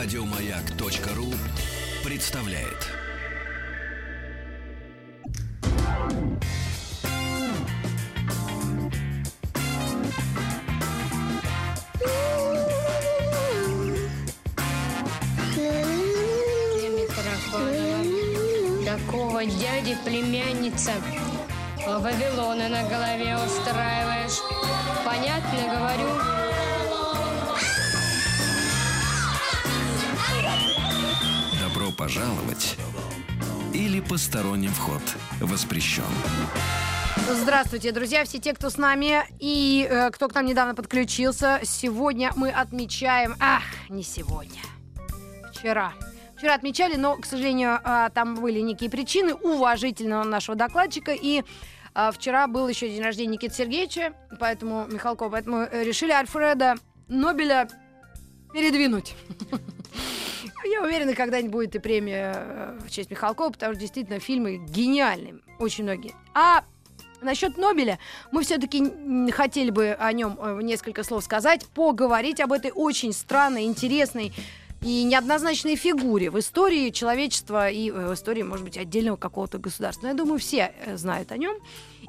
Радиомаяк.ру представляет. Такого дяди племянница Вавилона на голове устраиваешь. Понятно говорю? Пожаловать или посторонним вход воспрещен. Здравствуйте, друзья, все те, кто с нами и э, кто к нам недавно подключился. Сегодня мы отмечаем... Ах, не сегодня. Вчера. Вчера отмечали, но, к сожалению, э, там были некие причины уважительного нашего докладчика. И э, вчера был еще день рождения Никиты Сергеевича, поэтому, Михалкова, поэтому э, решили Альфреда Нобеля передвинуть. Я уверена, когда-нибудь будет и премия э, в честь Михалкова, потому что действительно фильмы гениальные, очень многие. А насчет Нобеля мы все-таки хотели бы о нем э, несколько слов сказать, поговорить об этой очень странной, интересной и неоднозначной фигуре в истории человечества и э, в истории, может быть, отдельного какого-то государства. Но я думаю, все э, знают о нем.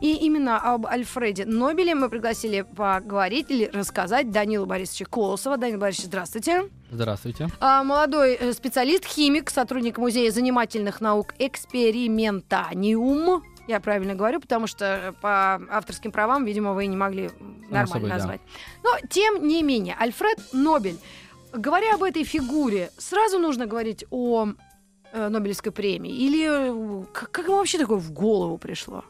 И именно об Альфреде Нобеле мы пригласили поговорить или рассказать Данила Борисовича Колосова. Данил Борисович, здравствуйте. Здравствуйте. А, Молодой э, специалист, химик, сотрудник Музея занимательных наук «Экспериментаниум». Я правильно говорю, потому что по авторским правам, видимо, вы не могли нормально собой, да. назвать. Но, тем не менее, Альфред Нобель. Говоря об этой фигуре, сразу нужно говорить о э, Нобелевской премии? Или э, как, как ему вообще такое в голову пришло?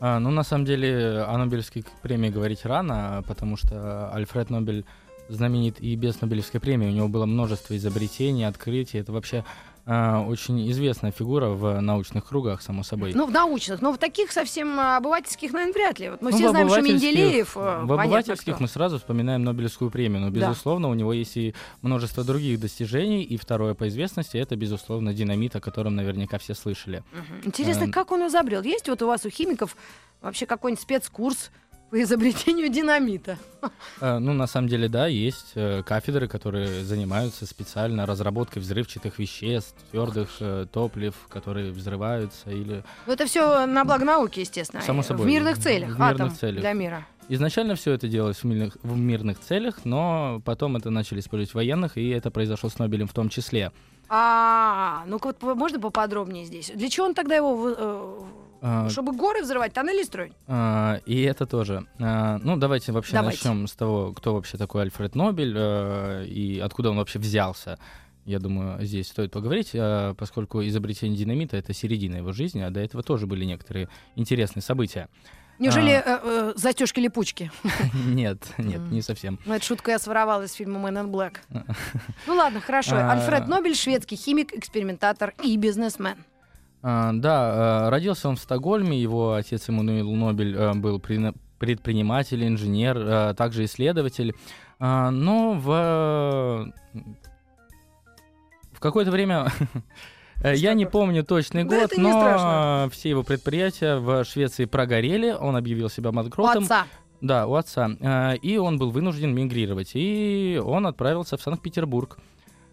А, ну, на самом деле, о Нобелевской премии говорить рано, потому что Альфред Нобель знаменит и без Нобелевской премии. У него было множество изобретений, открытий. Это вообще а, очень известная фигура в научных кругах, само собой. Ну, в научных, но в таких совсем а, обывательских, наверное, вряд ли. Вот мы Ну, все знаем, что Менделеев... э, В понятно обывательских кто. мы сразу вспоминаем Нобелевскую премию, но, Да. безусловно, у него есть и множество других достижений, и второе по известности — это, безусловно, динамит, о котором наверняка все слышали. Мгм. Интересно, Эм. как он изобрел? Есть вот у вас у химиков вообще какой-нибудь спецкурс по изобретению динамита? Э, Ну, на самом деле, да, есть э, кафедры, которые занимаются специально разработкой взрывчатых веществ, твердых э, топлив, которые взрываются или... Ну, это все на благо науки, естественно. Само и собой, В мирных целях. в мирных Атом целях. для мира. Изначально все это делалось в мирных, в мирных целях, но потом это начали использовать военных, и это произошло с Нобелем в том числе. А, ну-ка вот можно поподробнее здесь? Для чего он тогда его... э, А, Чтобы горы взрывать, тоннели строить? А, и это тоже. А, ну, давайте вообще Давайте. начнем с того, кто вообще такой Альфред Нобель э, и откуда он вообще взялся. Я думаю, здесь стоит поговорить, э, поскольку изобретение динамита — это середина его жизни, а до этого тоже были некоторые интересные события. Неужели А. э, застежки-липучки? Нет, нет, М. не совсем. Ну, эту шутку я своровала из фильма «Man in Black». Ну ладно, хорошо. А. Альфред Нобель, шведский химик, экспериментатор и бизнесмен. А, Да, э, родился он в Стокгольме, его отец Эммануил Нобель э, был предприниматель, инженер, э, также исследователь. А, Но в, в какое-то время, я не помню точный год, но все его предприятия в Швеции прогорели, он объявил себя У банкротом. отца. Да, у отца. И он был вынужден мигрировать. И он отправился в Санкт-Петербург.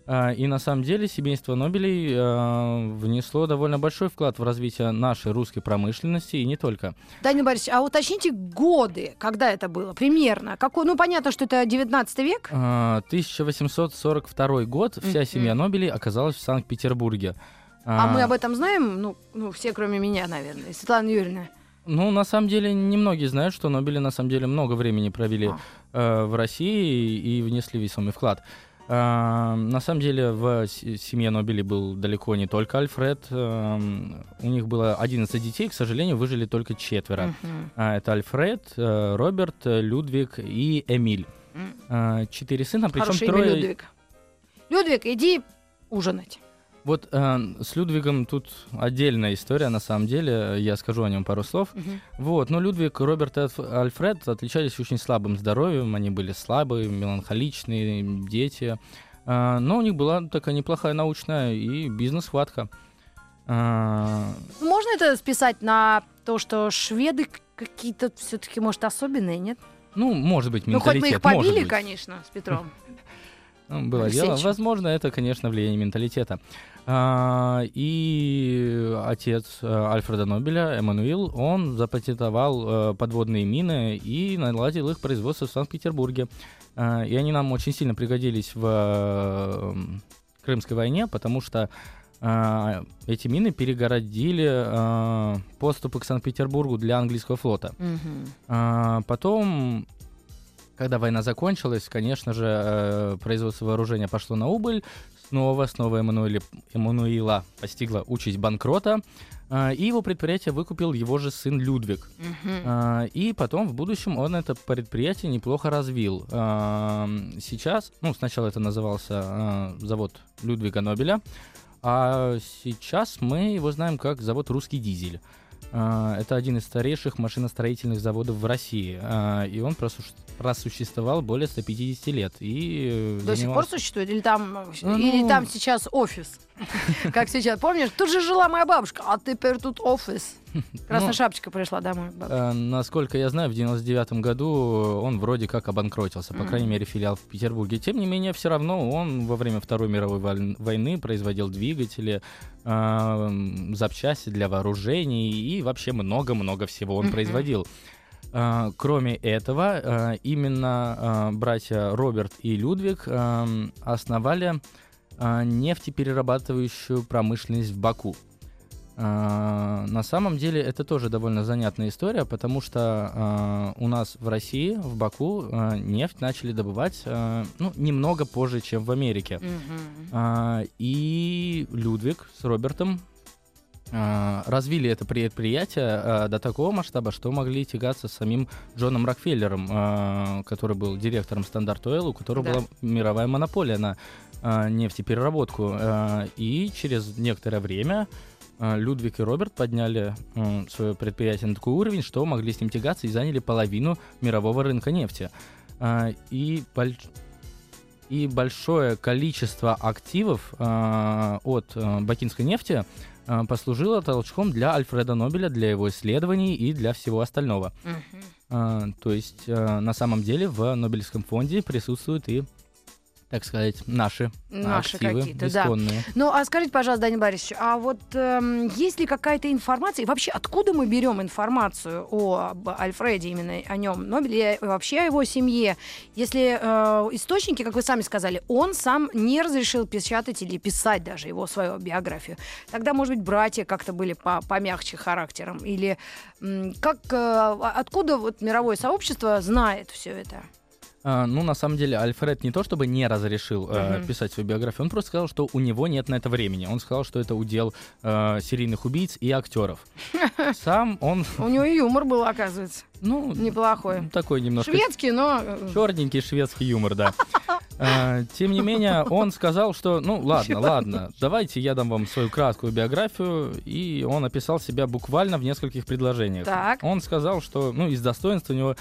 Э, И на самом деле семейство Нобелей э, внесло довольно большой вклад в развитие нашей русской промышленности и не только. Данил Борисович, а уточните годы, когда это было, примерно. Какой, ну, понятно, что это 19 век. Э, 1842 год вся семья Нобелей оказалась в Санкт-Петербурге. А мы об этом знаем? Ну, ну, все, кроме меня, наверное. и Светлана Юрьевна. Ну, на самом деле, немногие знают, что Нобели на самом деле много времени провели А. э, в России и внесли весомый вклад. На самом деле в семье Нобелей был далеко не только Альфред. У них было 11 детей, к сожалению, выжили только четверо. А, это Альфред, э, Роберт, э, Людвиг и Эмиль. Э, четыре сына, причем Хорошее имя трое... Людвиг. Людвиг, иди ужинать. Вот э, с Людвигом тут отдельная история, на самом деле. Я скажу о нем пару слов. Мгм. Вот, но Людвиг, Роберт и Альф- Альфред отличались очень слабым здоровьем, они были слабые, меланхоличные дети, А, но у них была такая неплохая научная и бизнес-хватка. А, Ну, Можно это списать на то, что шведы какие-то все-таки, может, особенные, нет? ну, может быть, Ну, хоть мы их менталитет, побили, конечно, с Петром. Ну, было дело. Возможно, это, конечно, влияние менталитета. А, и отец э, Альфреда Нобеля, Эммануил, он запатентовал э, подводные мины и наладил их производство в Санкт-Петербурге. А, и они нам очень сильно пригодились в э, Крымской войне, потому что а, эти мины перегородили а, поступы к Санкт-Петербургу для английского флота. А, потом, когда война закончилась, конечно же, э, производство вооружения пошло на убыль. Снова, снова Эммануэля, Эммануила постигла участь банкрота. а, И его предприятие выкупил его же сын Людвиг. А, И потом в будущем он это предприятие неплохо развил. А, Сейчас, ну, сначала это назывался завод Людвига Нобеля, а сейчас мы его знаем как завод «Русский дизель». А, Это один из старейших машиностроительных заводов в России, а, и он просу- просуществовал более 150 лет. И э, До сих пор занимался- существует? Или там, э, Ну, или там сейчас офис? Как сейчас, помнишь? Тут же жила моя бабушка, а теперь тут офис. Красная Ну, шапочка пришла домой. Э, Насколько я знаю, в 99 году он вроде как обанкротился, по крайней мере, филиал в Петербурге. Тем не менее, все равно он во время Второй мировой войн- войны производил двигатели, э, запчасти для вооружений и вообще много-много всего он Мгм. производил. Э, Кроме этого, э, именно э, братья Роберт и Людвиг э, основали нефтеперерабатывающую промышленность в Баку. А, На самом деле это тоже довольно занятная история, потому что а, у нас в России, в Баку, а, нефть начали добывать а, ну, немного позже, чем в Америке. А, И Людвиг с Робертом а, развили это предприятие а, до такого масштаба, что могли тягаться с самим Джоном Рокфеллером, а, который был директором Standard Oil, у которого Да. была мировая монополия на а, нефтепереработку. А, И через некоторое время а, Людвиг и Роберт подняли свое предприятие на такой уровень, что могли с ним тягаться и заняли половину мирового рынка нефти. И больш- и большое количество активов от бакинской нефти послужило толчком для Альфреда Нобеля, для его исследований и для всего остального. А, то есть на самом деле в Нобелевском фонде присутствуют и, так сказать, наши, Наши активы какие-то, да. исконные. Ну, а скажите, пожалуйста, Данил Борисович, а вот эм, есть ли какая-то информация, и вообще откуда мы берем информацию о об Альфреде, именно о нем, Нобеле, и вообще о его семье? Если э, источники, как вы сами сказали, он сам не разрешил печатать или писать даже его свою биографию, тогда, может быть, братья как-то были по- помягче характером, или м, как, э, откуда вот мировое сообщество знает все это? А, ну, на самом деле, Альфред не то чтобы не разрешил э, Мгм. писать свою биографию, он просто сказал, что у него нет на это времени. Он сказал, что это удел э, серийных убийц и актеров. Сам он, У него и юмор был, оказывается, ну, неплохой. такой немножко Шведский, но... э, черненький шведский юмор, да. А, Тем не менее, он сказал, что, ну, ладно, ладно, давайте я дам вам свою краткую биографию, и он описал себя буквально в нескольких предложениях. Так. Он сказал, что, ну, из достоинств у него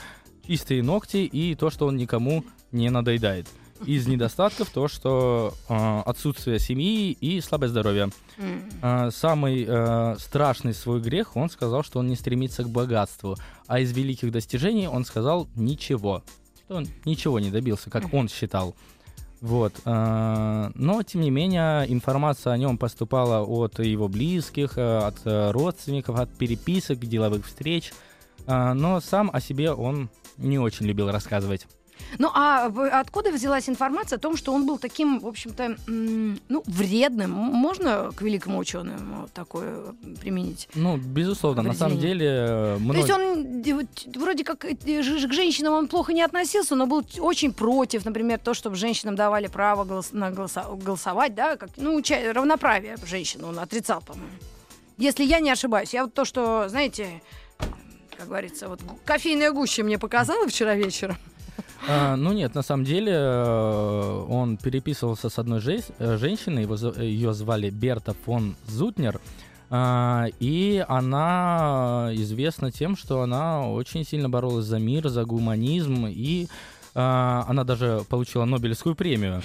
чистые ногти и то, что он никому не надоедает. Из недостатков то, что э, отсутствие семьи и слабое здоровье. М. А, самый э, страшный свой грех, он сказал, что он не стремится к богатству. А из великих достижений он сказал ничего. Что он ничего не добился, как он считал. Вот. а, но, тем не менее, информация о нем поступала от его близких, э, от э, родственников, от переписок, деловых встреч. А, но сам о себе он не очень любил рассказывать. Ну, а откуда взялась информация о том, что он был таким, в общем-то, ну, вредным? Можно к великому ученому такое применить? Ну, безусловно, на самом деле... э, То мног- есть он э, вроде как э, ж- к женщинам он плохо не относился, но был очень против, например, то, чтобы женщинам давали право голос- на голоса- голосовать, да, как, ну, ча- равноправие женщин он отрицал, по-моему. Если я не ошибаюсь. Я вот то, что, знаете, как говорится, вот кофейная гуща мне показала вчера вечером. А, ну нет, на самом деле э, он переписывался с одной жесть- э, женщиной, его, ее звали Берта фон Зутнер, а, и она известна тем, что она очень сильно боролась за мир, за гуманизм, и А, она даже получила Нобелевскую премию.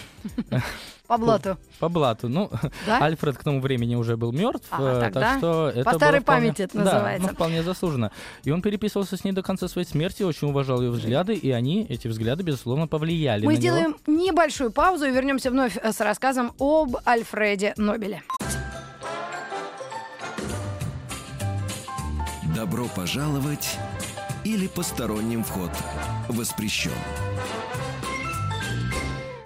По блату. По блату. Ну, Да? Альфред к тому времени уже был мертв, А, э, так что это по старой вполне- памяти это Да, называется. ну, вполне заслуженно. И он переписывался с ней до конца своей смерти, очень уважал ее взгляды, и они, эти взгляды, безусловно, повлияли Мы на него. сделаем небольшую паузу и вернемся вновь э, с рассказом об Альфреде Нобеле. Добро пожаловать или посторонним вход воспрещен.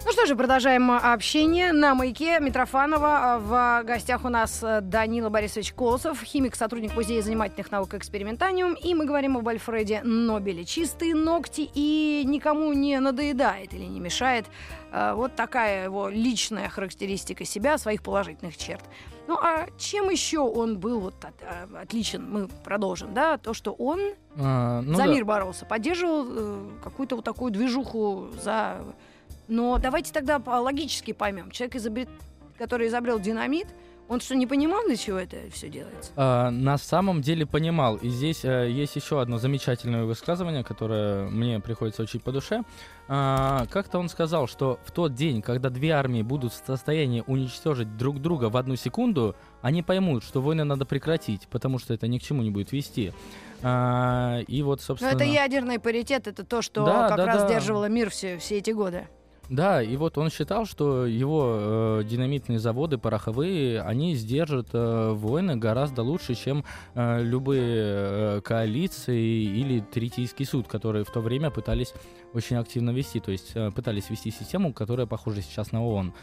Ну что же, продолжаем э, общение на маяке Митрофанова. Э, В гостях у нас э, Данила Борисович Колосов, химик, сотрудник Музея занимательных наук «Экспериментаниум». И мы говорим об Альфреде Нобеле. Чистые ногти и никому не надоедает или не мешает. Вот такая его личная характеристика себя, своих положительных черт. Ну а чем еще он был вот от- э, отличен? Мы продолжим, да? То, что он А, ну за да. мир боролся, поддерживал э, какую-то вот такую движуху за... Но давайте тогда по- логически поймем. Человек, изобрет- который изобрел динамит, он что, не понимал, для чего это все делается? А, на самом деле понимал. И здесь э, есть еще одно замечательное высказывание, которое мне приходится учить по душе. А, как-то он сказал, что в тот день, когда две армии будут в состоянии уничтожить друг друга в одну секунду, они поймут, что войны надо прекратить, потому что это ни к чему не будет вести. А, и вот, Но собственно... это ядерный паритет, это то, что Да, как да, раз да. сдерживало мир все, все эти годы. Да, и вот он считал, что его э, динамитные заводы пороховые, они сдержат э, войны гораздо лучше, чем э, любые э, коалиции или Третийский суд, которые в то время пытались очень активно вести, то есть э, пытались вести систему, которая похожа сейчас на ООН.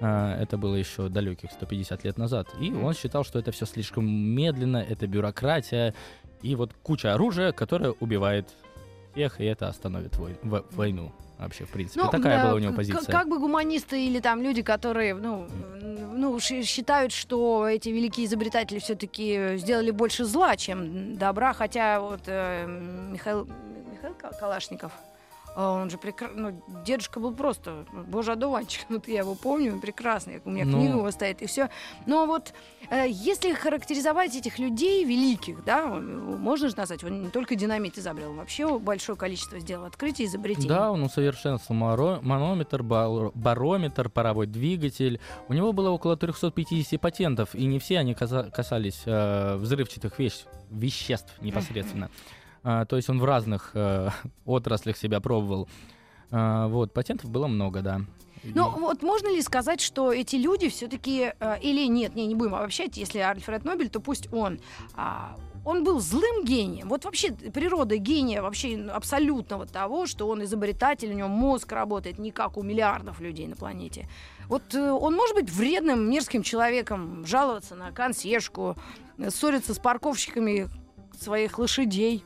Э, Это было еще далеких 150 лет назад. И он считал, что это все слишком медленно, это бюрократия и вот куча оружия, которое убивает всех, и это остановит вой- войну. Вообще, в принципе, такая да, была у него позиция. Как бы гуманисты или там люди, которые, ну, ну считают, что эти великие изобретатели все-таки сделали больше зла, чем добра, хотя вот э, Михаил, Михаил Ка- Калашников, он же прекрасный, ну, дедушка был просто боже одуванчик, вот я его помню, он прекрасный, у меня Ну. книга его стоит и все. Но вот э, если характеризовать этих людей великих, да, можно же назвать, он не только динамит изобрел, он вообще большое количество сделал открытий, изобретений. Да, он усовершенствовал маро- манометр, бар- барометр, паровой двигатель. У него было около 350 патентов, и не все они касались э, взрывчатых вещ- веществ непосредственно. А, то есть он в разных э, отраслях себя пробовал. А, вот, патентов было много, да. Ну, И- вот можно ли сказать, что эти люди все-таки, или нет, не, не будем обобщать, если Альфред Нобель, то пусть он, а, он был злым гением. Вот вообще природа гения вообще абсолютного того, что он изобретатель, у него мозг работает не как у миллиардов людей на планете. Вот э, он может быть вредным, мерзким человеком, жаловаться на консьержку, э, ссориться с парковщиками своих лошадей.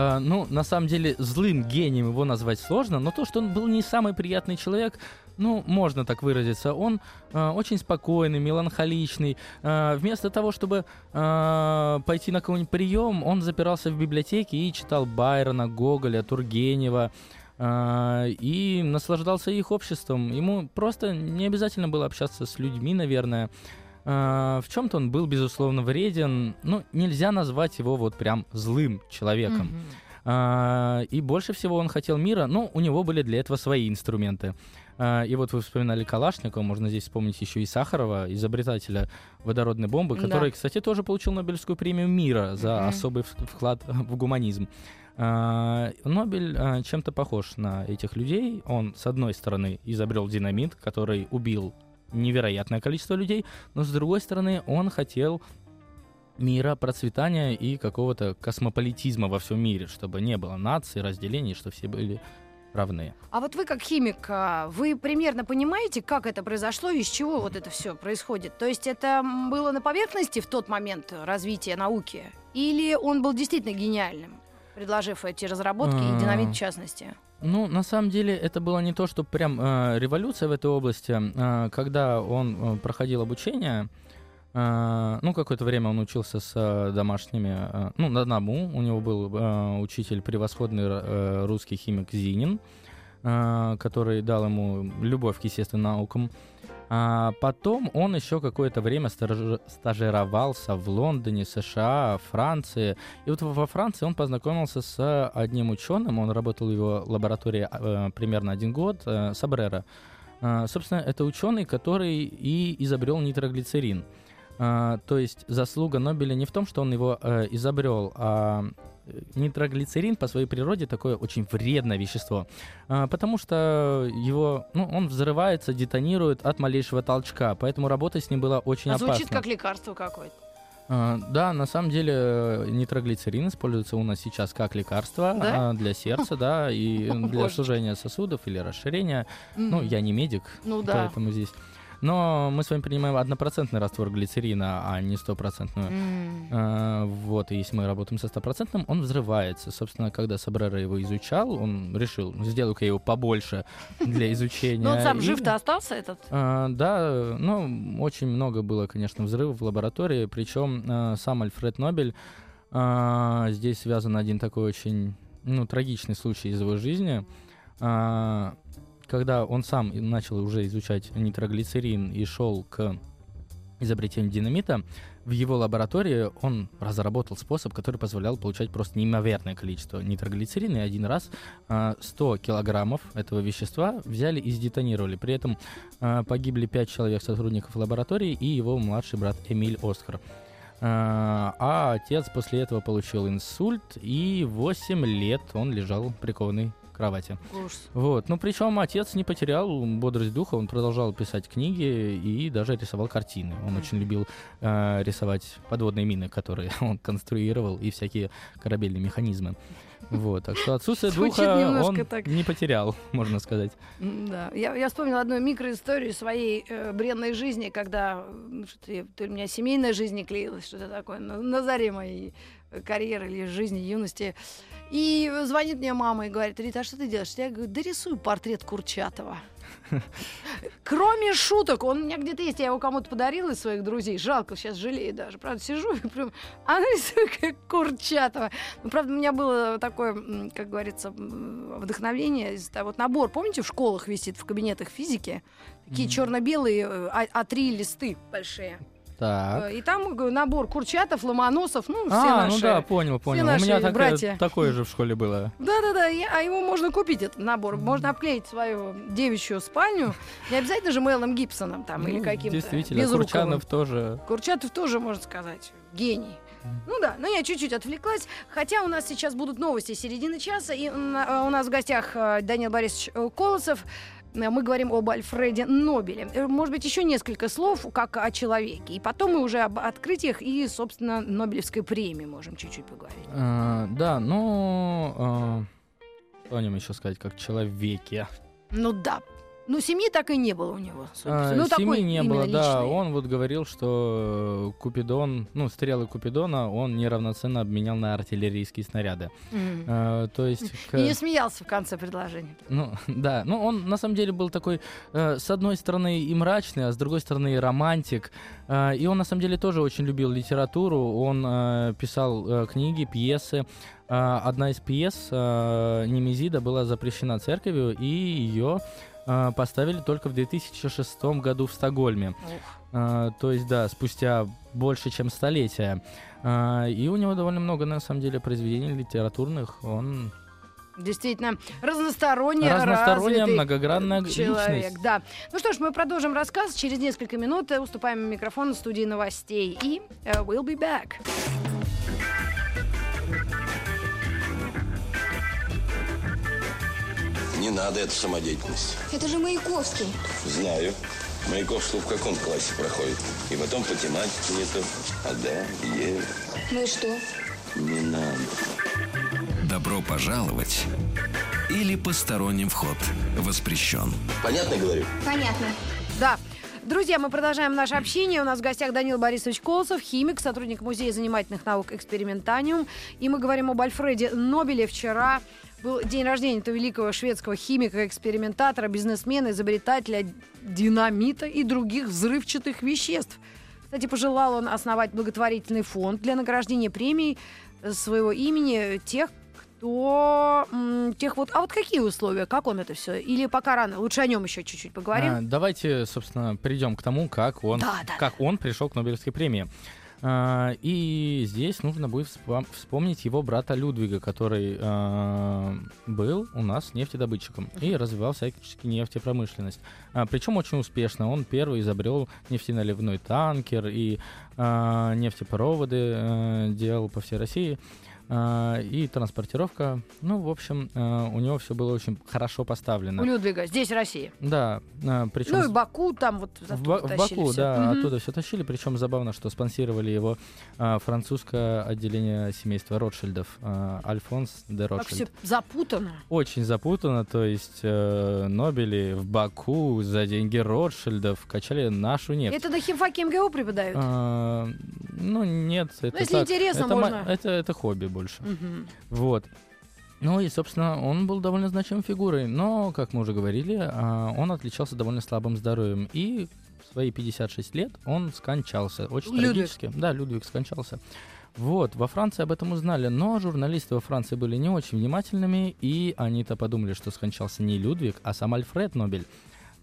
А, ну, на самом деле, злым гением его назвать сложно, но то, что он был не самый приятный человек, ну, можно так выразиться. Он а, очень спокойный, меланхоличный. А, вместо того, чтобы а, пойти на какой-нибудь прием, он запирался в библиотеке и читал Байрона, Гоголя, Тургенева. а, и наслаждался их обществом. Ему просто не обязательно было общаться с людьми, наверное. А, в чем-то он был, безусловно, вреден. Ну, нельзя назвать его вот прям злым человеком. А, и больше всего он хотел мира, но у него были для этого свои инструменты. А, и вот вы вспоминали Калашникова, можно здесь вспомнить еще и Сахарова, изобретателя водородной бомбы, Да. который, кстати, тоже получил Нобелевскую премию мира за Мгм. особый вклад в гуманизм. Нобель чем-то похож на этих людей. Он, с одной стороны, изобрел динамит, который убил невероятное количество людей, но с другой стороны, он хотел мира, процветания и какого-то космополитизма во всем мире, чтобы не было наций, разделений, что все были равны. А вот вы как химик, а, вы примерно понимаете, как это произошло и из чего вот это все происходит? То есть это было на поверхности в тот момент развития науки? Или он был действительно гениальным, предложив эти разработки и А. динамит в частности? Ну, на самом деле, это было не то, что прям э, революция в этой области. Э, когда он э, проходил обучение, э, ну, какое-то время он учился с э, домашними, э, ну, на одному. У него был э, учитель превосходный э, русский химик Зинин, э, который дал ему любовь к естественным наукам. А потом он еще какое-то время стаж- стажировался в Лондоне, США, Франции. И вот во Франции он познакомился с одним ученым, он работал в его лаборатории э, примерно один год, э, Сабрера. Э, собственно, это ученый, который и изобрел нитроглицерин. Э, то есть заслуга Нобеля не в том, что он его э, изобрел, а нитроглицерин по своей природе такое очень вредное вещество, а, потому что его, ну, он взрывается, детонирует от малейшего толчка, поэтому работать с ним было очень а опасно. Звучит как лекарство какое-то. А, да, на самом деле э, нитроглицерин используется у нас сейчас как лекарство Да? а, для сердца, да, и для сужения сосудов или расширения. Ну, я не медик, Ну да. поэтому здесь. Но мы с вами принимаем однопроцентный раствор глицерина, а не стопроцентную. А, Вот, и если мы работаем со стопроцентным, он взрывается. Собственно, когда Сабрера его изучал, он решил, сделаю-ка его побольше для изучения. Ну он сам жив-то остался этот? а, Да, ну, очень много было, конечно, взрывов в лаборатории, причем а, сам Альфред Нобель, здесь связан один такой очень, ну, трагичный случай из его жизни. А, Когда он сам начал уже изучать нитроглицерин и шел к изобретению динамита, в его лаборатории он разработал способ, который позволял получать просто неимоверное количество нитроглицерина, и один раз а, 100 килограммов этого вещества взяли и сдетонировали. При этом а, погибли 5 человек сотрудников лаборатории и его младший брат Эмиль Оскар. А а отец после этого получил инсульт, и 8 лет он лежал прикованный кровати. Ужас. Вот. Ну, причем отец не потерял бодрость духа, он продолжал писать книги и даже рисовал картины. Он очень любил э, рисовать подводные мины, которые он конструировал, и всякие корабельные механизмы. Вот. Так что отсутствие духа он так. не потерял, можно сказать. Да, я, я вспомнила одну микроисторию своей э, бренной жизни, когда что-то, то у меня семейная жизнь не клеилась, что-то такое, на, на заре моей э, карьеры или жизни, юности. И звонит мне мама и говорит, Рита, а что ты делаешь? Я говорю, да рисую портрет Курчатова. Кроме шуток, он у меня где-то есть, я его кому-то подарила из своих друзей, жалко, сейчас жалею даже, правда, сижу и прям, она рисует как Курчатова. Ну, правда, у меня было такое, как говорится, вдохновение, вот набор, помните, в школах висит, в кабинетах физики, такие Мгм. черно-белые э, А- А3 листы большие. Так. Э, И там э, набор Курчатов, Ломоносов, ну, все А, наши. ну да, понял, понял. У наши меня такое- братья. такое же в школе было. Да-да-да, а его можно купить, этот набор. Можно обклеить свою девичью спальню. Не обязательно же Мелом Гибсоном там или Ну, каким-то Действительно, безруковым. Курчанов тоже. Курчатов тоже, можно сказать, гений. Ну да, но я чуть-чуть отвлеклась. Хотя у нас сейчас будут новости середины часа, и на- у нас в гостях э, Данил Борисович э, Колосов. Э, Мы говорим об Альфреде Нобеле. Э, Может быть, еще несколько слов, как о человеке. И потом мы уже об открытиях и, собственно, Нобелевской премии можем чуть-чуть поговорить. А, да, ну... а, что о нем еще сказать, как человеке? Ну да. Ну, семьи так и не было у него. А, ну, семьи не было, да. личный. Он вот говорил, что э, Купидон, ну, стрелы Купидона он неравноценно обменял на артиллерийские снаряды. Мгм. А, то есть... к- И не смеялся в конце предложения. Ну, да, ну он на самом деле был такой, э, с одной стороны и мрачный, а с другой стороны и романтик. Э, и он на самом деле тоже очень любил литературу, он э, писал э, книги, пьесы. Одна из пьес Немезида была запрещена церковью, и ее э, поставили только в 2006 году в Стокгольме. Э, то есть, да, спустя больше, чем столетие. Э, и у него довольно много, на самом деле, произведений литературных. Он Действительно, разносторонне разносторонняя, многогранная человек, личность. да. Ну что ж, мы продолжим рассказ. Через несколько минут э, уступаем микрофон студии новостей. И э, we'll be back. Не надо эту самодеятельность. Это же Маяковский. Знаю. Маяковский в каком классе проходит? И потом по тематике не то. А да, е, Ну и что? не надо. Добро пожаловать или посторонним вход воспрещен. Понятно говорю? Понятно. Да. Друзья, мы продолжаем наше общение. У нас в гостях Данил Борисович Колосов, химик, сотрудник Музея занимательных наук «Экспериментаниум». И мы говорим об Альфреде Нобеле. Вчера был день рождения этого великого шведского химика, экспериментатора, бизнесмена, изобретателя динамита и других взрывчатых веществ. Кстати, пожелал он основать благотворительный фонд для награждения премий своего имени тех, то м, тех вот... А вот какие условия? Как он это все? Или пока рано? Лучше о нем еще чуть-чуть поговорим. А, давайте, собственно, перейдем к тому, как он, Да, да, как он пришел к Нобелевской премии. А, и здесь нужно будет вспом- вспомнить его брата Людвига, который а, был у нас нефтедобытчиком и развивал всячески нефтепромышленность. А, причем очень успешно. Он первый изобрел нефтеналивной танкер и нефтепроводы а, делал по всей России. А, и транспортировка. Ну, в общем, а, у него все было очень хорошо поставлено. У Людвига, здесь Россия. Да, причем Ну и Баку там вот в, Ба- в Баку, всё. да, Мгм. оттуда все тащили. Причем забавно, что спонсировали его а, французское отделение семейства Ротшильдов, а, Альфонс де Как все Ротшильд. запутано. Очень запутано, то есть э, Нобели в Баку за деньги Ротшильдов качали нашу нефть. Это на химфаке МГУ преподают? А, ну, нет, это если так, интересно, это, мо- можно. это, это хобби больше. Мгм. Вот. Ну и, собственно, он был довольно значимой фигурой, но, как мы уже говорили, а, он отличался довольно слабым здоровьем. И в свои 56 лет он скончался. Очень Людвиг. трагически. Да, Людвиг скончался. Вот, во Франции об этом узнали, но журналисты во Франции были не очень внимательными, и они-то подумали, что скончался не Людвиг, а сам Альфред Нобель.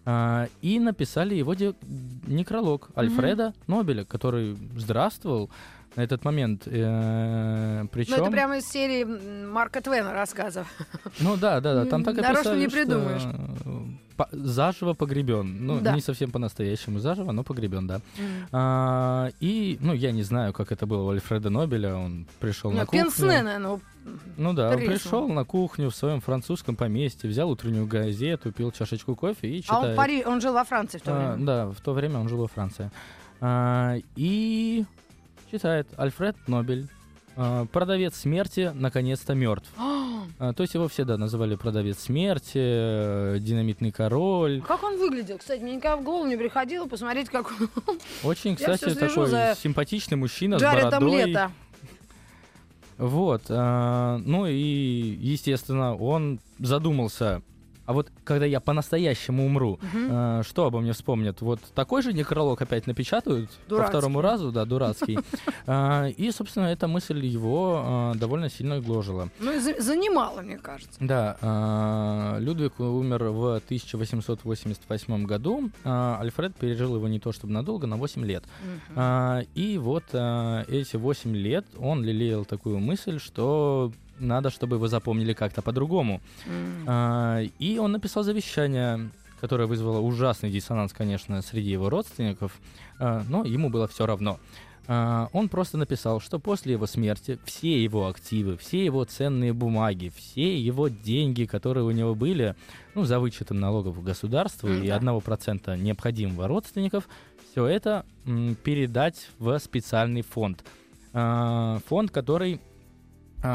А, и написали его некролог Альфреда Нобеля, который здравствовал на этот момент. Э, причем... Ну, это прямо из серии Марка Твена рассказов. Ну да, да, да, там так и Нарочно не придумаешь. э, по- заживо погребен. Ну, Да. не совсем по-настоящему заживо, но погребен, да. А, и, ну, я не знаю, как это было у Альфреда Нобеля. Он пришел на Ну, кухню. Пенсне, наверное, Ну да, он пришел на кухню в своем французском поместье, взял утреннюю газету, пил чашечку кофе и а читает. он, в Пари... он жил во Франции в то А, время. да, в то время он жил во Франции. А, и читает Альфред Нобель. а, Продавец смерти наконец-то мертв. А, То есть его все, да, называли продавец смерти, э, динамитный король. Как он выглядел? Кстати, мне никогда в голову не приходило посмотреть, как он Очень, кстати, такой за симпатичный мужчина с Джаредом бородой. Лето. Вот. а, Ну и, естественно, он задумался. А вот когда я по-настоящему умру, а, что обо мне вспомнят? Вот такой же некролог опять напечатают по Дурацкий. второму разу, да, дурацкий. А, И, собственно, эта мысль его а, довольно сильно гложила. Ну, и за- занимало, мне кажется. Да, а, Людвиг умер в 1888 году. а, Альфред пережил его не то чтобы надолго, на 8 лет. А, И вот а, эти 8 лет он лелеял такую мысль, что надо, чтобы его запомнили как-то по-другому. А, И он написал завещание, которое вызвало ужасный диссонанс, конечно, среди его родственников, а, но ему было все равно. А, Он просто написал, что после его смерти все его активы, все его ценные бумаги, все его деньги, которые у него были, ну, за вычетом налогов государству М, и да. 1% необходимого родственников, все это м, передать в специальный фонд. А, Фонд, который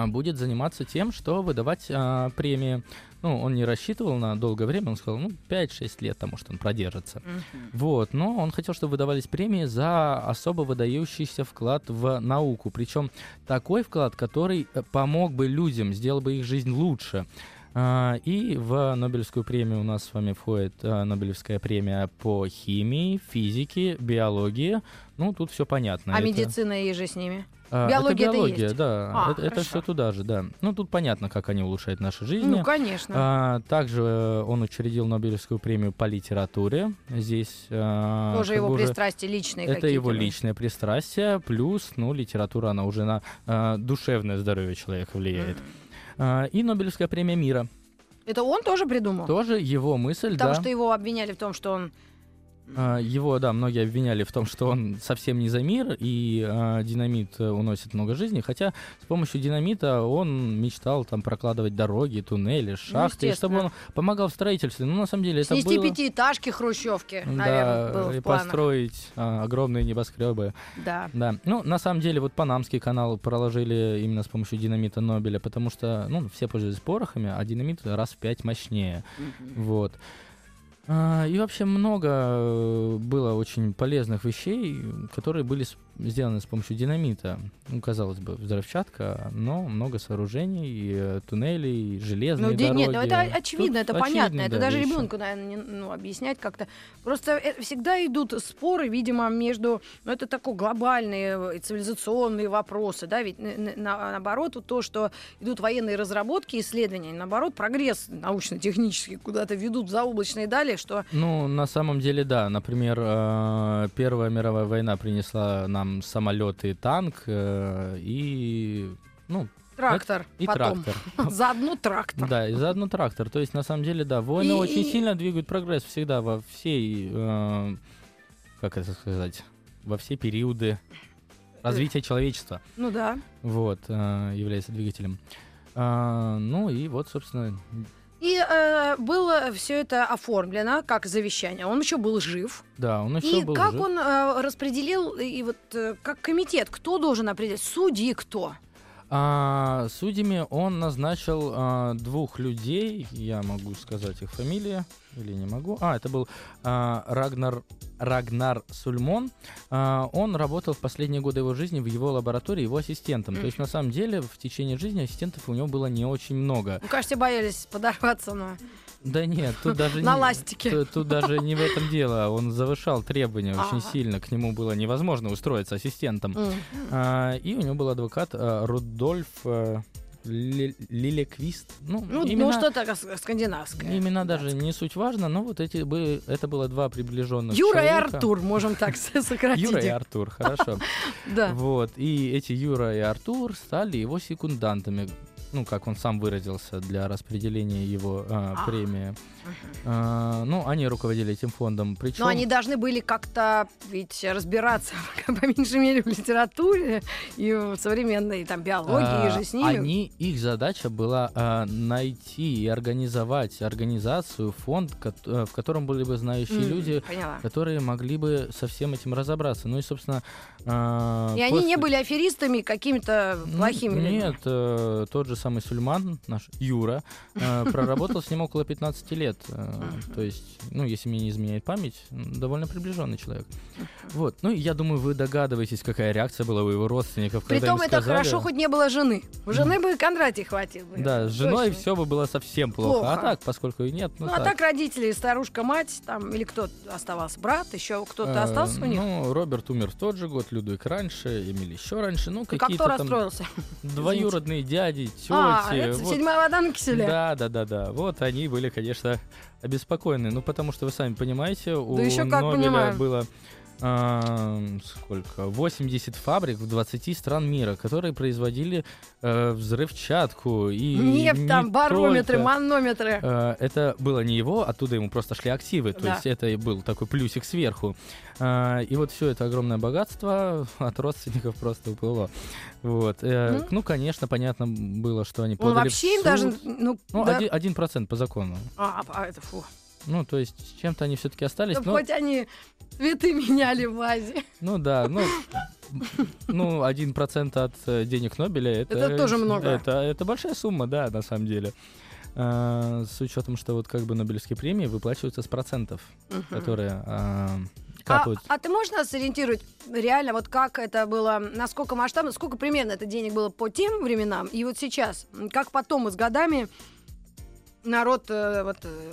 будет заниматься тем, что выдавать а, премии. Ну, он не рассчитывал на долгое время, он сказал, ну, 5-6 лет, там, может, он продержится. Вот, но он хотел, чтобы выдавались премии за особо выдающийся вклад в науку. Причем такой вклад, который э, помог бы людям, сделал бы их жизнь лучше. А, И в Нобелевскую премию у нас с вами входит а, Нобелевская премия по химии, физике, биологии. Ну, тут все понятно. А Это- медицина и же с ними? а, Биология это это биология, есть? да. А, это, это хорошо. все туда же, да. Ну, тут понятно, как они улучшают наши жизни. Ну, конечно. А, также э, он учредил Нобелевскую премию по литературе. Здесь а, Тоже его уже пристрастия личные Это его личное пристрастие, плюс, ну, литература, она уже на а, душевное здоровье человека влияет. А, и Нобелевская премия мира. Это он тоже придумал? Тоже его мысль, Потому да. что его обвиняли в том, что он... А, Его, да, многие обвиняли в том, что он совсем не за мир, и а, динамит э, уносит много жизней. Хотя с помощью динамита он мечтал там прокладывать дороги, туннели, шахты, и чтобы он помогал в строительстве. Ну, на самом деле, это Снести было... пятиэтажки, хрущевки, наверное, было Да, и построить а, огромные небоскребы. Да. Да. Ну, на самом деле, вот Панамский канал проложили именно с помощью динамита Нобеля, потому что, ну, все пользуются порохами, а динамит раз в пять мощнее. Вот. А, И вообще много э, было очень полезных вещей, которые были сделаны с помощью динамита. Ну, казалось бы, взрывчатка, но много сооружений, э, туннелей, железные Ну, дороги. нет, ну это очевидно, Тут это понятно. Это да, даже вещи. ребенку, наверное, не, ну, объяснять как-то. Просто э, всегда идут споры, видимо, между. Ну, это такой глобальные э, цивилизационные вопросы, да, ведь на- на- на- наоборот, то, что идут военные разработки, исследования, наоборот, прогресс научно-технический куда-то ведут в заоблачные дали, что Ну, на самом деле, да. Например, Первая мировая война принесла нам самолеты и танк, э, и, ну, трактор и потом. трактор. Заодно трактор. Да, и заодно трактор. То есть, на самом деле, да, войны И- очень и- сильно двигают прогресс всегда во всей, э, как это сказать, во все периоды развития человечества. Ну да. Вот, э, является двигателем. А, ну и вот, собственно, И э, было все это оформлено как завещание. Он еще был жив. да, он еще И был как жив. он э, распределил, и вот э, как комитет, кто должен определять? Судьи кто? А, судьями он назначил а, двух людей, я могу сказать их фамилии, или не могу. А, это был а, Рагнар, Рагнар Сульмон. А, он работал в последние годы его жизни в его лаборатории его ассистентом. То есть, на самом деле, в течение жизни ассистентов у него было не очень много. Ну, кажется, боялись подорваться на, Да нет, тут даже на не... ластике. Тут, тут даже не в этом дело. Он завышал требования очень сильно. К нему было невозможно устроиться ассистентом. А, и у него был адвокат а, Рудольф а, Ле- Лилеквист. Ну, Ну, имена, ну что-то ск- скандинавское. имена даже не суть важно, но вот эти бы, это было два приближенных Юра и человека. Артур, можем так сократить. Юра и. Артур, хорошо. Да. Вот, и эти Юра и Артур стали его секундантами, ну, как он сам выразился, для распределения его А. премии. А, ну, они руководили этим фондом. Причем... Но они должны были как-то ведь разбираться, по меньшей мере, в литературе и в современной там биологии, и А, же с ними. Они, их задача была а, найти и организовать организацию, фонд, э, в котором были бы знающие люди, Поняла. которые могли бы со всем этим разобраться. Ну и, собственно... а, И они не были аферистами какими-то Ну, плохими людьми. Нет, э, тот же самый Сульман, наш Юра, э, проработал с ним около 15 лет. Э, То есть, ну, если мне не изменяет память, довольно приближенный человек. Вот. Ну, я думаю, вы догадываетесь, какая реакция была у его родственников, когда Притом им это сказали- хорошо, хоть не было жены. У жены бы Кондратий хватил бы. Да, с женой Точно. все бы было совсем плохо. Плохо. А так, поскольку и нет, ну, Ну, а так родители, старушка, мать, там, или кто оставался, брат, еще кто-то Э, остался у них? Ну, Роберт умер в тот же год, Людвиг раньше, Эмиль еще раньше. Ну, какие-то кто там расстроился? двоюродные дяди, тети. а, это вот. седьмая вода на киселе. Да, да, да, да. Вот они были, конечно, обеспокоены. Ну, потому что вы сами понимаете, у Да еще как Нобеля понимаю. было сколько? 80 фабрик в 20 стран мира, которые производили э, взрывчатку и Нефть не там, барометры, только. манометры. Э, Это было не его, оттуда ему просто шли активы, то Да. есть это и был такой плюсик сверху. А, И вот все это огромное богатство от родственников просто уплыло. Вот. Э, Мгм. Ну, конечно, понятно было, что они Он подали в вообще им даже, ну, Ну, да. один- один процент по закону. А, а, это фу. Ну, то есть с чем-то они все-таки остались. Да но- хоть они цветы меняли в вазе. ну да, ну, ну, один процент от э, денег Нобеля это, Это тоже много. Это, это большая сумма, да, на самом деле. А, с учетом, что вот как бы Нобелевские премии выплачиваются с процентов, Мгм. которые а, А, капают. а ты можешь нас сориентировать реально, вот как это было, насколько масштабно, сколько примерно это денег было по тем временам и вот сейчас? Как потом и с годами народ э, вот э,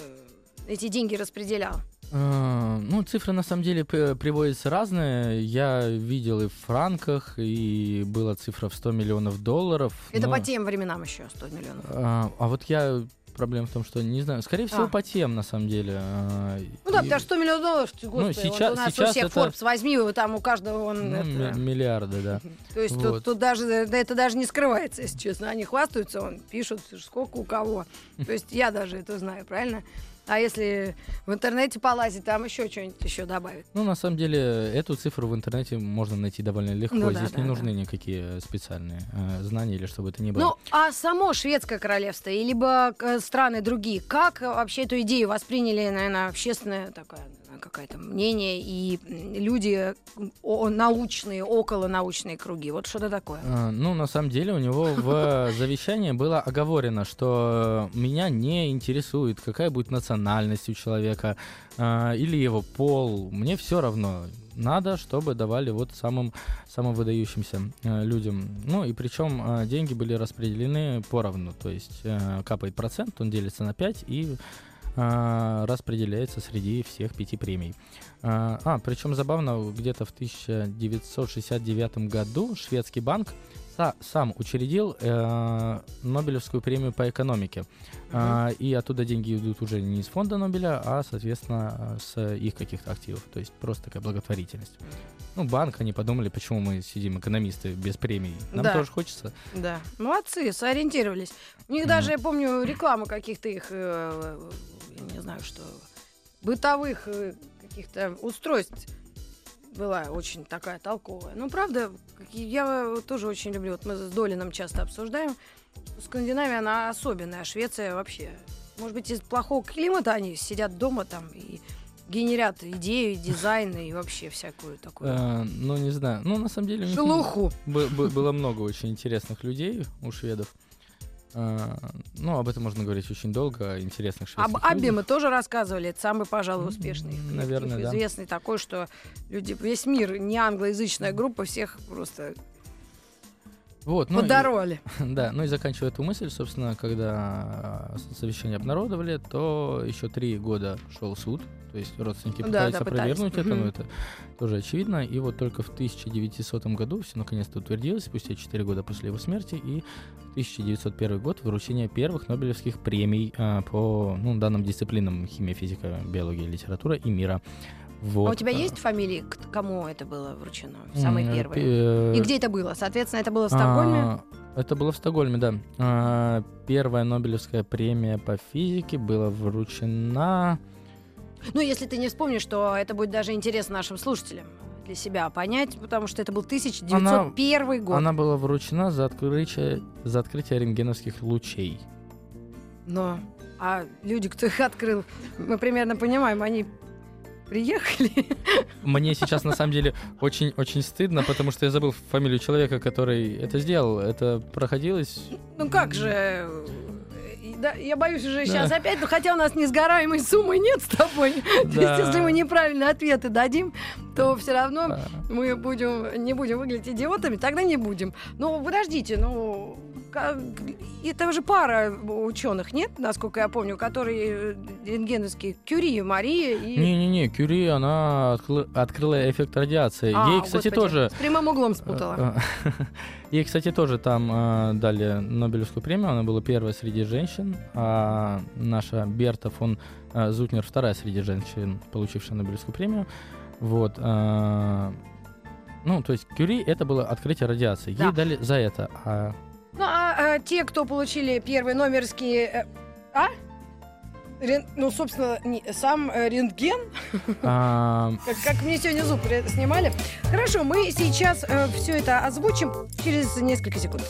эти деньги распределял? А, Ну, цифры на самом деле приводятся разные. Я видел и в франках, и была цифра в 100 миллионов долларов. Это но- по тем временам еще 100 миллионов. А, а вот я проблема в том, что не знаю. Скорее всего, А. по тем, на самом деле. А, Ну да, и- потому что 100 миллионов долларов, господи, вот сейчас- у нас сейчас у всех это- Forbes возьми, вот там у каждого он... ну, это- ми- миллиарды, да. То есть тут, Вот. тут даже да, это даже не скрывается, если честно. Они хвастаются, он пишут, сколько у кого. То есть я даже это знаю, правильно? А если в интернете полазить, там еще что-нибудь еще добавить. Ну, на самом деле, эту цифру в интернете можно найти довольно легко. Ну да, Здесь да, не да. нужны никакие специальные э, знания или что бы это ни было. Ну, а само шведское королевство, и либо э, страны другие, как э, вообще эту идею восприняли, наверное, общественное такое наверное, какое-то мнение и люди м, о- научные, околонаучные круги? Вот что-то такое. А, Ну, на самом деле, у него в завещании было оговорено, что меня не интересует, какая будет национальность у человека а, или его пол. Мне все равно. надо, чтобы давали вот самым, самым выдающимся э, людям. Ну и причем э, деньги были распределены поровну, то есть э, капает процент, он делится на 5 и э, распределяется среди всех пяти премий. А, а причем забавно, где-то в 1969 году шведский банк са- сам учредил э, Нобелевскую премию по экономике. А, и оттуда деньги идут уже не из фонда Нобеля, а, соответственно, с их каких-то активов. То есть просто такая благотворительность. Ну, банк, они подумали, почему мы сидим, экономисты, без премий. Нам Да. тоже хочется. Да, молодцы, сориентировались. У них Мгм. даже, я помню, реклама каких-то их, э, я не знаю, что, бытовых э, каких-то устройств была очень такая толковая. Ну, правда, я тоже очень люблю, вот мы с Долином часто обсуждаем, Скандинавия, она особенная, а Швеция вообще. Может быть, из плохого климата они сидят дома там и генерят идеи, дизайны и вообще всякую такую Э, ну, не знаю. Ну, на самом деле, шелуху. бы- бы- было много очень интересных людей у шведов. Э, ну, об этом можно говорить очень долго, интересных шведских Об людях. мы тоже рассказывали. Это самый, пожалуй, успешный. коллектив, наверное, да. Известный такой, что люди, весь мир, не англоязычная группа, всех просто Вот, ну, и- подороли. Да, ну и заканчивая эту мысль, собственно, когда э, совещание обнародовали, то еще три года шел суд, то есть родственники Да, пытались да, пытались. опровергнуть это, Мгм. но это тоже очевидно. И вот только в 1900 году все наконец-то утвердилось, спустя 4 года после его смерти, и 1901 год вручение первых Нобелевских премий э, по ну, данным дисциплинам химия, физика, биология, литература и мира. Вот. А у тебя э, есть фамилии, к- кому это было вручено? Самые м, первые. пе- И где это было? Соответственно, это было в Стокгольме. А, Это было в Стокгольме, да. А, Первая Нобелевская премия по физике была вручена... Ну, если ты не вспомнишь, что это будет даже интересно нашим слушателям для себя понять, потому что это был 1901 год. Она была вручена за открытие, за открытие рентгеновских лучей. Но, а люди, кто их открыл, мы примерно понимаем, они приехали. Мне сейчас на самом деле очень-очень стыдно, потому что я забыл фамилию человека, который это сделал. Это проходилось... Ну как же... э, да, я боюсь уже Да. сейчас опять, но хотя у нас несгораемой суммы нет с тобой. То есть, Да. если мы неправильные ответы дадим, то все равно мы будем, не будем выглядеть идиотами, тогда не будем. Ну, подождите, ну, это же пара ученых, нет, насколько я помню, которые э, рентгеновские, Кюри, Мария и... Не-не-не, Кюри, она откры- открыла эффект радиации. А, Ей, кстати, господи, тоже... С прямым углом спутала. Э, э, Ей, кстати, тоже там дали Нобелевскую премию. Она была первая среди женщин. А наша Берта фон Зутнер вторая среди женщин, получившая Нобелевскую премию. Вот. э, ну, то есть Кюри это было открытие радиации. Ей Да. дали за это. А Ну, а, а те, кто получили первый номерские... э, а? Рен- ну, собственно, не- сам э, рентген, а, как, как мне сегодня зуб ре- снимали. Хорошо, мы сейчас все это озвучим через несколько секунд.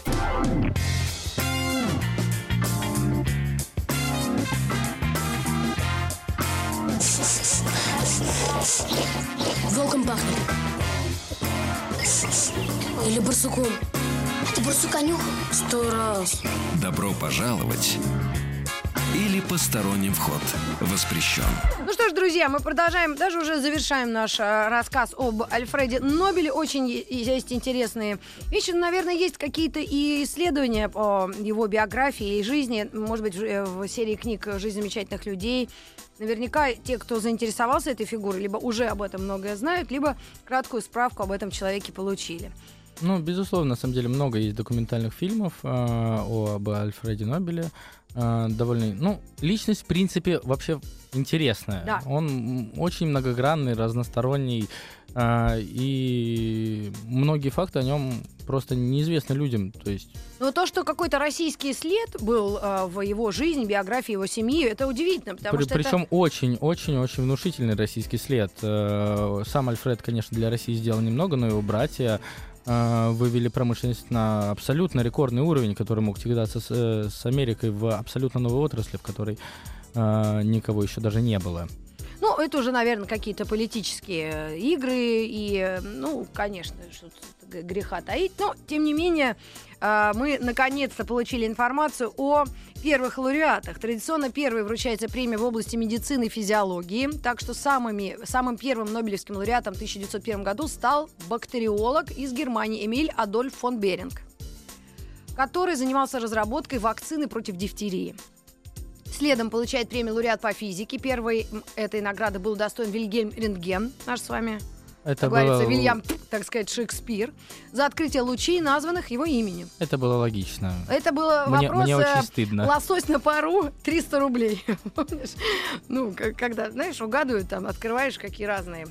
Волком пахнет. Или барсуком. Это барсука нюх? Сто раз. Добро пожаловать или посторонним вход воспрещен. Ну что ж, друзья, мы продолжаем, даже уже завершаем наш э, рассказ об Альфреде Нобеле. Очень есть интересные вещи. Ну, Наверное, есть какие-то и исследования по его биографии и жизни. Может быть, в, э, в серии книг «Жизнь замечательных людей». Наверняка те, кто заинтересовался этой фигурой, либо уже об этом многое знают, либо краткую справку об этом человеке получили. Ну, безусловно, на самом деле много есть документальных фильмов э, об Альфреде Нобеле. Э, довольно, ну, личность, в принципе, вообще интересная. Да. Он очень многогранный, разносторонний, и многие факты о нем просто неизвестны людям. То есть, Но то, что какой-то российский след был э, в его жизни, биографии его семьи, это удивительно, потому при- что это... причем очень-очень-очень внушительный российский след. Э, сам Альфред, конечно, для России сделал немного, но его братья э, вывели промышленность на абсолютно рекордный уровень, который мог тягаться с, э, с Америкой в абсолютно новой отрасли, в которой э, никого еще даже не было. Ну, это уже, наверное, какие-то политические э, игры, и, э, ну, конечно, что греха таить. Но, тем не менее, э, мы наконец-то получили информацию о первых лауреатах. Традиционно первой вручается премия в области медицины и физиологии. Так что самыми, самым первым Нобелевским лауреатом в 1901 году стал бактериолог из Германии Эмиль Адольф фон Беринг, который занимался разработкой вакцины против дифтерии. Следом получает премию лауреат по физике. Первой этой награды был достоин Вильгельм Рентген, наш с вами, Это как говорится, было, Вильям, так сказать, Шекспир, за открытие лучей, названных его именем. это было логично. Это было Мне, вопрос мне э, очень стыдно. лосось на пару 300 рублей. Помнишь? Ну, когда, знаешь, угадывают, там, открываешь какие разные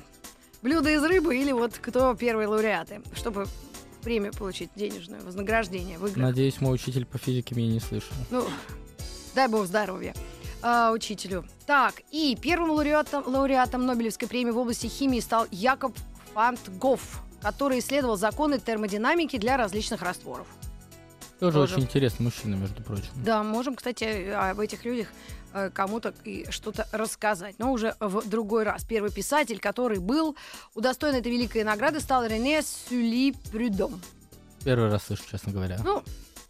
блюда из рыбы или вот кто первые лауреаты, чтобы премию получить, денежное вознаграждение в играх. Надеюсь, мой учитель по физике меня не слышал. Ну, дай бог здоровья а, учителю. Так, и первым лауреатом, лауреатом Нобелевской премии в области химии стал Якоб Фантгоф, который исследовал законы термодинамики для различных растворов. Тоже, Тоже. очень интересный мужчина, между прочим. Да, можем, кстати, об этих людях э, кому-то и что-то рассказать, но уже в другой раз. Первый писатель, который был удостоен этой великой награды, стал Рене Сюли Прюдом. Первый раз слышу, честно говоря. Ну,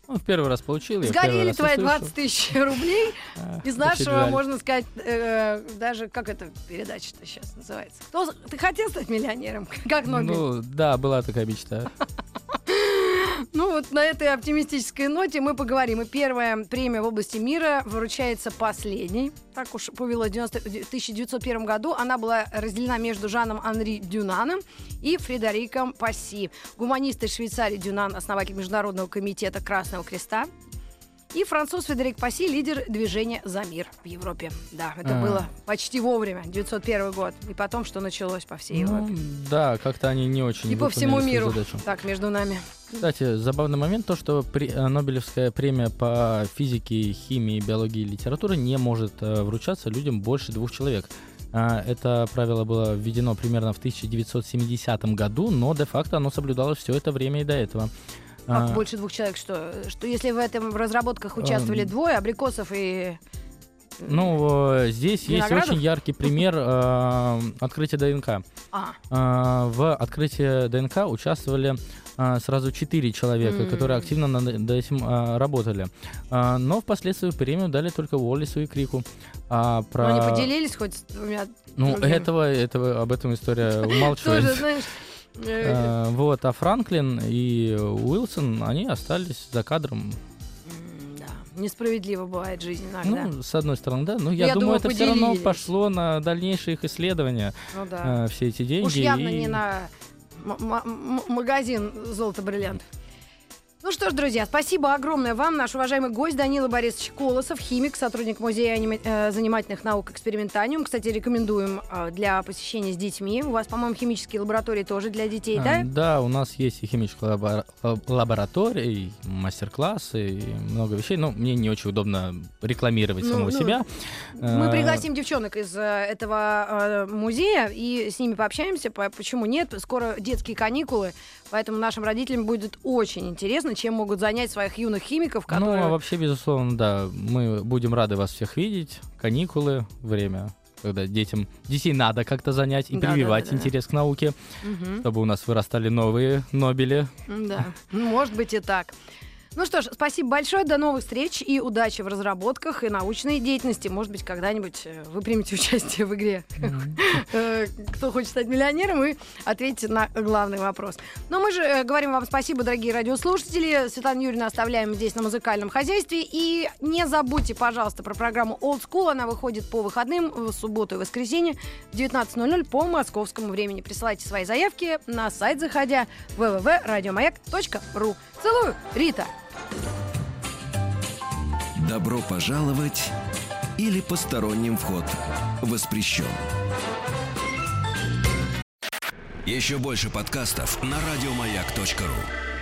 Ну, в первый раз получил, сгорели твои услышал. 20 тысяч рублей. А, Из очень нашего, можно сказать, э, даже как эта передача-то сейчас называется? Ты хотел стать миллионером? Как Нобель? Ну, да, была такая мечта. Ну вот на этой оптимистической ноте мы поговорим. И первая премия в области мира вручается последней. Так уж повелось в 90 в 1901 году. Она была разделена между Жаном Анри Дюнаном и Фредериком Пасси. Гуманист из Швейцарии Дюнан, основатель Международного комитета Красного Креста. И француз Фредерик Пасси, лидер движения «За мир» в Европе. Да, это А. было почти вовремя, 901 год. И потом, что началось по всей Ну, Европе. да, как-то они не очень И по всему миру. задачу. Так, между нами. Кстати, забавный момент то, что при- э, Нобелевская премия по физике, химии, биологии и литературе не может э, вручаться людям больше двух человек. А, Это правило было введено примерно в 1970 году, но де-факто оно соблюдалось все это время и до этого. Как А, больше двух человек, что, что если в этом в разработках участвовали Эм. двое, абрикосов и... Ну, э, здесь есть очень яркий пример э, открытия ДНК. А, А, В открытии ДНК участвовали сразу четыре человека, которые активно над этим работали. А, Но впоследствии премию дали только Уоллису и Крику. А но про... они поделились хоть с двумя Ну, другими? этого, этого, об этом история Тоже, умалчивает. знаешь... э, А, Вот, а Франклин и Уилсон, они остались за кадром. Несправедливо бывает жизнь иногда. Ну, с одной стороны, да. Но Я я, думаю, думаю, это все равно пошло на дальнейшие их исследования, Ну да. а, все эти деньги. Уж явно и- не на магазин золото-бриллиант. Ну что ж, друзья, спасибо огромное вам, наш уважаемый гость Данила Борисович Колосов, химик, сотрудник Музея аниме- э, занимательных наук «Экспериментаниум». Кстати, рекомендуем э, для посещения с детьми. У вас, по-моему, химические лаборатории тоже для детей, А, да? Да, у нас есть и химическая лабора- лаб- лаборатория, и мастер-классы, и много вещей. Но мне не очень удобно рекламировать Ну, самого ну, себя. Мы А, пригласим девчонок из э, этого э, музея и с ними пообщаемся. По- Почему нет? Скоро детские каникулы, поэтому нашим родителям будет очень интересно, чем могут занять своих юных химиков, Ну, которые... а вообще, безусловно, да. Мы будем рады вас всех видеть. Каникулы, время когда детям детей надо как-то занять и Да, да, прививать да, да. интерес к науке, Мгм. чтобы у нас вырастали новые Нобели. Да, ну, может быть и так. Ну что ж, спасибо большое, до новых встреч и удачи в разработках и научной деятельности. Может быть, когда-нибудь э, вы примете участие в игре э, «Кто хочет стать миллионером?» и ответите на главный вопрос. Но мы же э, говорим вам спасибо, дорогие радиослушатели. Светлана Юрьевна оставляем здесь на музыкальном хозяйстве. И не забудьте, пожалуйста, про программу Old School. Она выходит по выходным в субботу и воскресенье в 19.00 по московскому времени. Присылайте свои заявки на сайт, заходя www.радиомаяк.ру. Целую, Рита! Добро пожаловать или посторонним вход воспрещен. Еще больше подкастов на радиомаяк.ру.